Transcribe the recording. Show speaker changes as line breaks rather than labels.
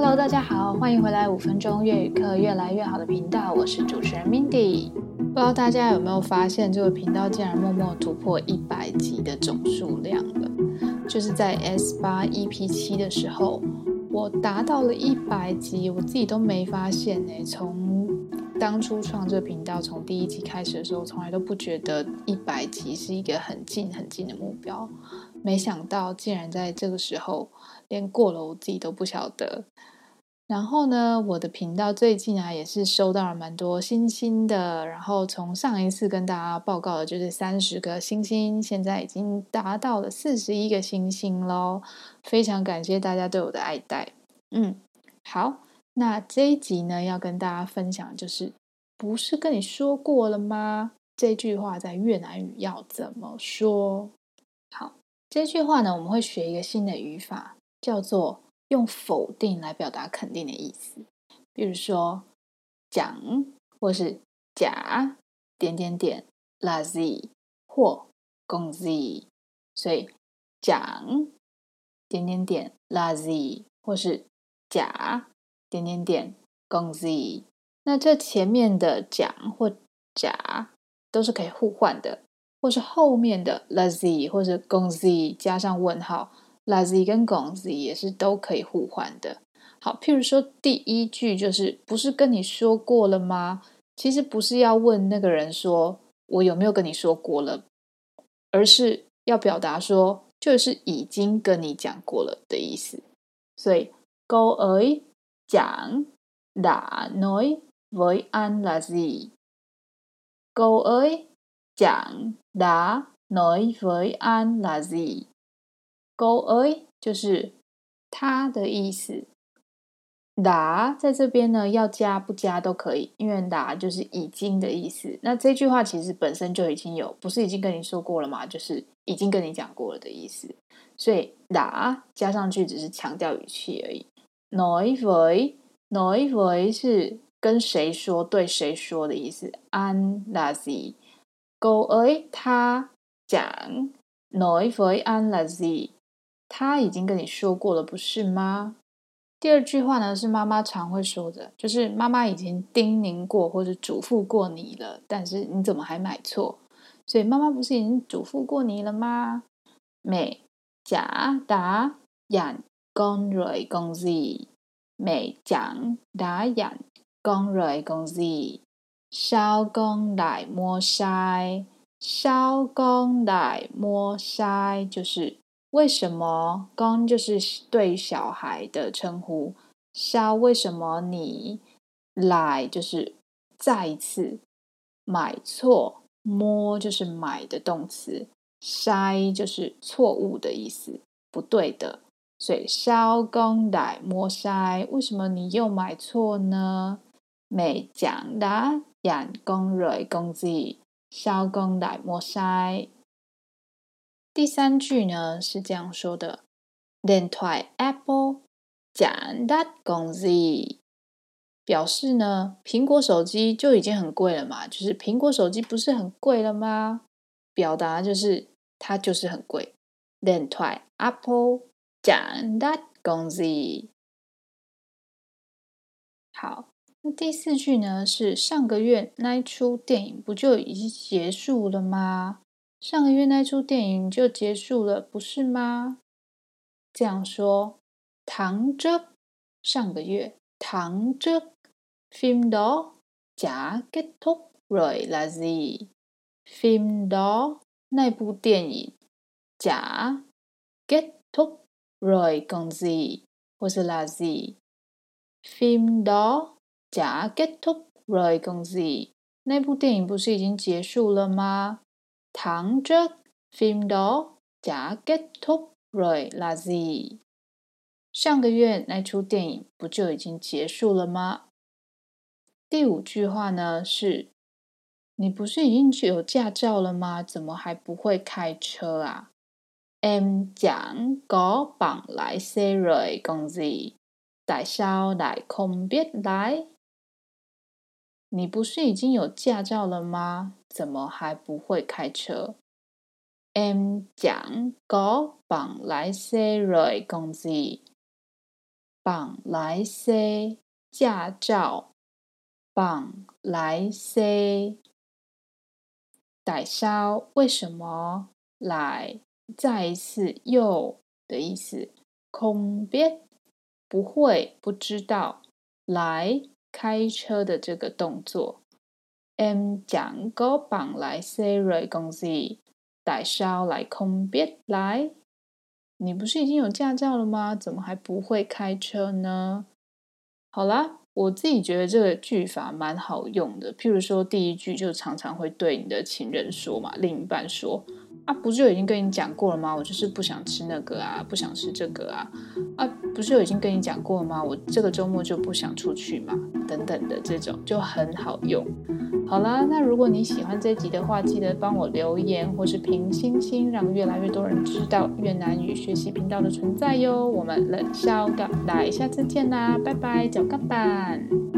Hello，大家好，欢迎回来五分钟粤语课越来越好的频道，我是主持人 Mindy。不知道大家有没有发现，这个频道竟然默默突破一百集的总数量了。就是在 S 八 EP 七的时候，我达到了一百集，我自己都没发现哎。从当初创这个频道，从第一集开始的时候，从来都不觉得一百集是一个很近很近的目标。没想到竟然在这个时候，连过了我自己都不晓得。然后呢，我的频道最近啊，也是收到了蛮多星星的。然后从上一次跟大家报告的就是三十个星星，现在已经达到了四十一个星星喽！非常感谢大家对我的爱戴。嗯，好。那这一集呢，要跟大家分享就是，不是跟你说过了吗？这句话在越南语要怎么说？好，这句话呢，我们会学一个新的语法，叫做用否定来表达肯定的意思。比如说，讲或是假点点点 lazy 或 g o n g z 所以讲点点点 lazy 或是假。点点点公 o z 那这前面的讲或甲都是可以互换的，或是后面的 lazy 或者公 z 加上问号，lazy 跟公 z 也是都可以互换的。好，譬如说第一句就是不是跟你说过了吗？其实不是要问那个人说我有没有跟你说过了，而是要表达说就是已经跟你讲过了的意思。所以 go a y chẳng đã nói với an là gì? câu ấ chẳng đã nói với an là gì? c y 就是他的意思。打在这边呢，要加不加都可以，因为打就是已经的意思。那这句话其实本身就已经有，不是已经跟你说过了吗？就是已经跟你讲过了的意思，所以打加上去只是强调语气而已。noi voi noi voi 是跟谁说对谁说的意思。An lazi，狗儿它讲 noi voi an lazi，他已经跟你说过了，不是吗？第二句话呢是妈妈常会说的，就是妈妈已经叮咛过或者嘱咐过你了，但是你怎么还买错？所以妈妈不是已经嘱咐过你了吗？美甲打。养。講，講，講，講，講，講，打講，講，講，講，講，講，講，講，摸講，講，講，講，摸講，就是为什么講，就是对小孩的称呼，講，为什么你来就是再一次买错，摸就是买的动词，筛就是错误的意思，不对的。水烧公袋磨塞，为什么你又买错呢？没讲的养公蕊公鸡，烧公袋磨塞。第三句呢是这样说的：Then try Apple，讲的公鸡，表示呢苹果手机就已经很贵了嘛，就是苹果手机不是很贵了吗？表达就是它就是很贵。Then try Apple。讲的公司。好，那第四句呢？是上个月那一出电影不就已经结束了吗？上个月那出电影就结束了，不是吗？这样说，唐着上个月唐着 film 到假 get to right z film 到那部电影假 get to rồi còn gì hoặc là gì phim đó chả kết thúc rồi còn gì 那部电影不是已经结束了吗？tháng trước phim đó chả kết thúc rồi là gì? gì？上个月那出电影不就已经结束了吗？第五句话呢是：你不是已经有驾照了吗？怎么还不会开车啊？em chẳng có bằng lái xe rồi còn gì? tại sao đại không biết lái？你不是已经有驾照了吗？怎么还不会开车？em chẳng có bằng lái xe rồi còn gì？bằng lái xe 驾照，bằng lái xe，tại sao 为什么来？再一次又的意思，空别不会不知道来开车的这个动作。M 讲哥榜来，Siri 公司带烧来空别来。你不是已经有驾照了吗？怎么还不会开车呢？好啦，我自己觉得这个句法蛮好用的。譬如说，第一句就常常会对你的情人说嘛，另一半说。啊，不就已经跟你讲过了吗？我就是不想吃那个啊，不想吃这个啊，啊，不是就已经跟你讲过了吗？我这个周末就不想出去嘛，等等的这种就很好用。好了，那如果你喜欢这集的话，记得帮我留言或是评星星，让越来越多人知道越南语学习频道的存在哟。我们冷笑哥，下次见啦，拜拜，脚干板。